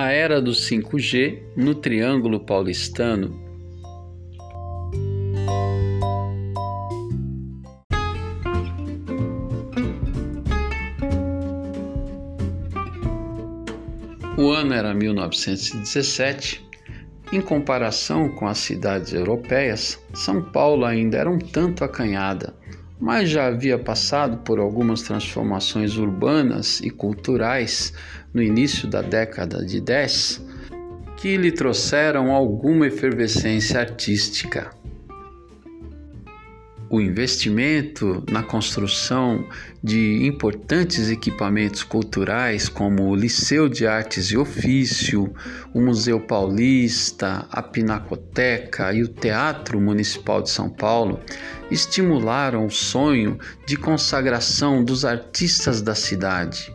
A era do 5G no Triângulo Paulistano. O ano era 1917. Em comparação com as cidades europeias, São Paulo ainda era um tanto acanhada mas já havia passado por algumas transformações urbanas e culturais no início da década de 10 que lhe trouxeram alguma efervescência artística o investimento na construção de importantes equipamentos culturais, como o Liceu de Artes e Ofício, o Museu Paulista, a Pinacoteca e o Teatro Municipal de São Paulo, estimularam o sonho de consagração dos artistas da cidade.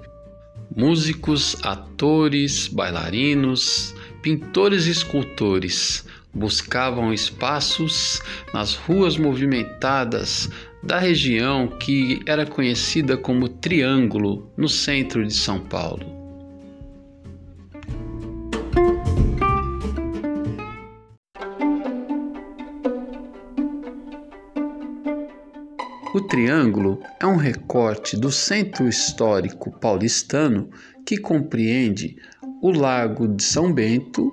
Músicos, atores, bailarinos, pintores e escultores buscavam espaços nas ruas movimentadas da região que era conhecida como Triângulo, no centro de São Paulo. O Triângulo é um recorte do centro histórico paulistano que compreende o Lago de São Bento,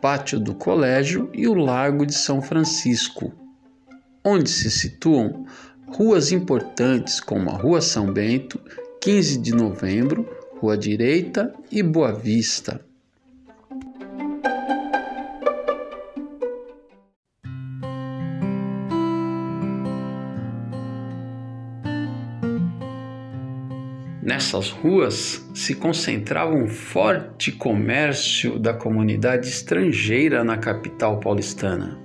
pátio do colégio e o Largo de São Francisco, onde se situam ruas importantes como a Rua São Bento, 15 de Novembro, Rua Direita e Boa Vista. Nessas ruas se concentrava um forte comércio da comunidade estrangeira na capital paulistana.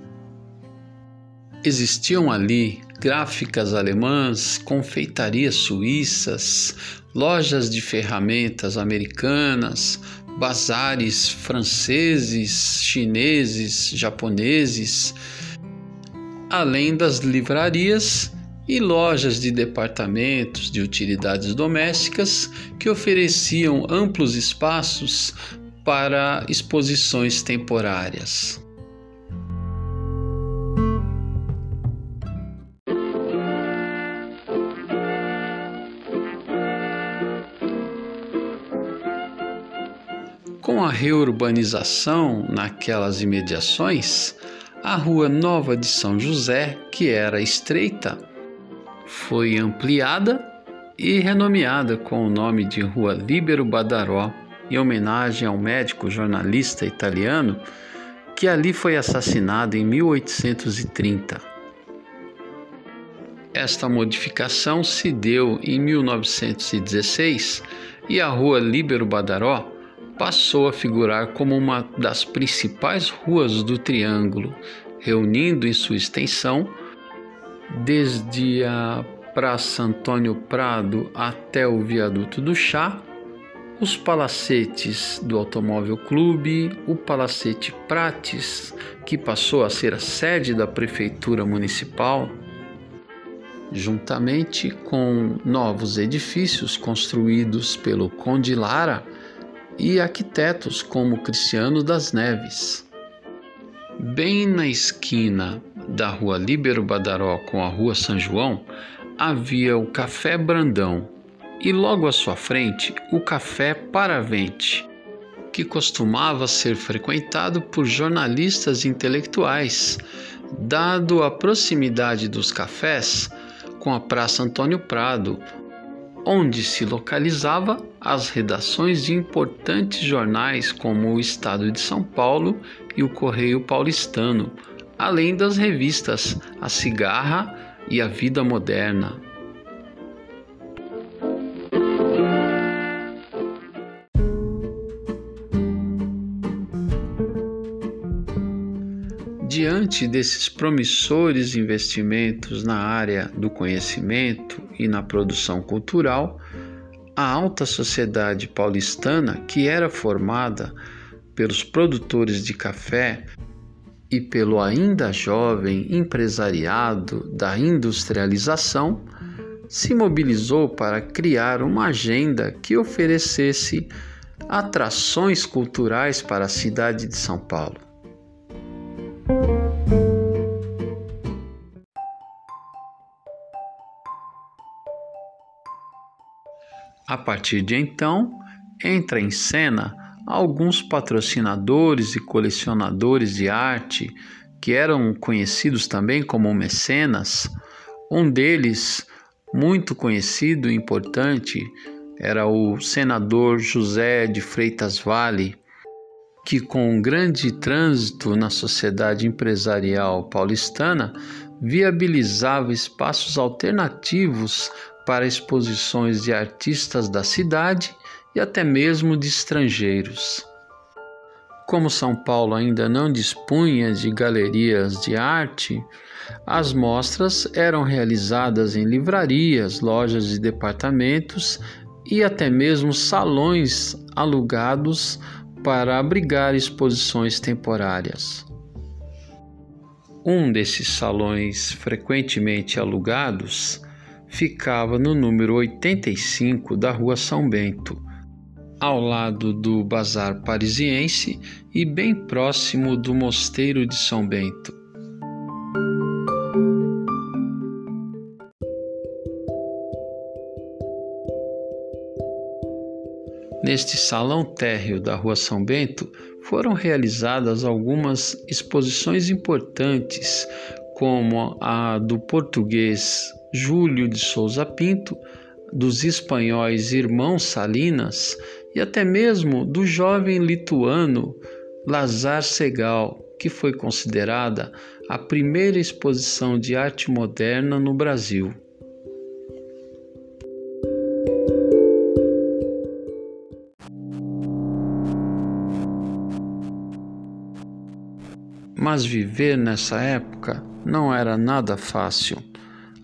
Existiam ali gráficas alemãs, confeitarias suíças, lojas de ferramentas americanas, bazares franceses, chineses, japoneses, além das livrarias e lojas de departamentos de utilidades domésticas que ofereciam amplos espaços para exposições temporárias. Com a reurbanização naquelas imediações, a Rua Nova de São José, que era estreita, foi ampliada e renomeada com o nome de Rua Libero Badaró, em homenagem ao médico jornalista italiano que ali foi assassinado em 1830. Esta modificação se deu em 1916 e a Rua Libero Badaró passou a figurar como uma das principais ruas do Triângulo, reunindo em sua extensão desde a Praça Antônio Prado até o Viaduto do Chá, os palacetes do Automóvel Clube, o Palacete Prates, que passou a ser a sede da Prefeitura Municipal, juntamente com novos edifícios construídos pelo Conde Lara e arquitetos como Cristiano das Neves. Bem na esquina da Rua Líbero Badaró com a Rua São João, havia o Café Brandão e logo à sua frente o Café Paravente, que costumava ser frequentado por jornalistas intelectuais, dado a proximidade dos cafés com a Praça Antônio Prado, onde se localizava as redações de importantes jornais como o Estado de São Paulo e o Correio Paulistano, além das revistas A Cigarra e A Vida Moderna. Diante desses promissores investimentos na área do conhecimento e na produção cultural, a alta sociedade paulistana, que era formada pelos produtores de café e pelo ainda jovem empresariado da industrialização, se mobilizou para criar uma agenda que oferecesse atrações culturais para a cidade de São Paulo. A partir de então, entra em cena alguns patrocinadores e colecionadores de arte que eram conhecidos também como mecenas. Um deles, muito conhecido e importante, era o senador José de Freitas Vale, que, com um grande trânsito na sociedade empresarial paulistana, viabilizava espaços alternativos para exposições de artistas da cidade e até mesmo de estrangeiros. Como São Paulo ainda não dispunha de galerias de arte, as mostras eram realizadas em livrarias, lojas de departamentos e até mesmo salões alugados para abrigar exposições temporárias. Um desses salões frequentemente alugados ficava no número 85 da Rua São Bento, ao lado do Bazar Parisiense e bem próximo do Mosteiro de São Bento. Neste salão térreo da Rua São Bento foram realizadas algumas exposições importantes, como a do português Júlio de Souza Pinto, dos espanhóis Irmãos Salinas e até mesmo do jovem lituano Lazar Segal, que foi considerada a primeira exposição de arte moderna no Brasil. Mas viver nessa época não era nada fácil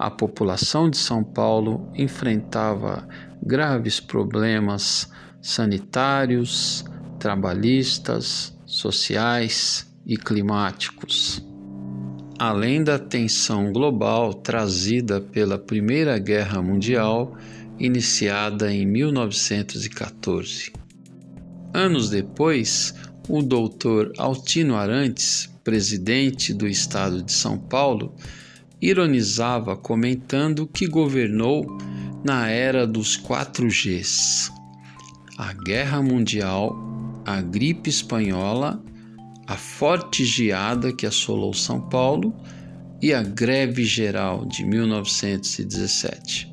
a população de São Paulo enfrentava graves problemas sanitários, trabalhistas, sociais e climáticos. Além da tensão global trazida pela Primeira Guerra Mundial, iniciada em 1914. Anos depois, o doutor Altino Arantes, presidente do estado de São Paulo, ironizava comentando que governou na era dos 4Gs: a Guerra Mundial, a gripe espanhola, a forte geada que assolou São Paulo e a greve geral de 1917.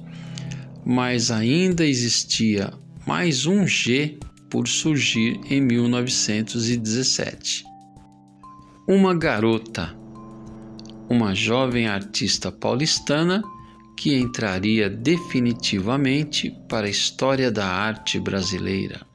Mas ainda existia mais um G por surgir em 1917. Uma garota uma jovem artista paulistana que entraria definitivamente para a história da arte brasileira.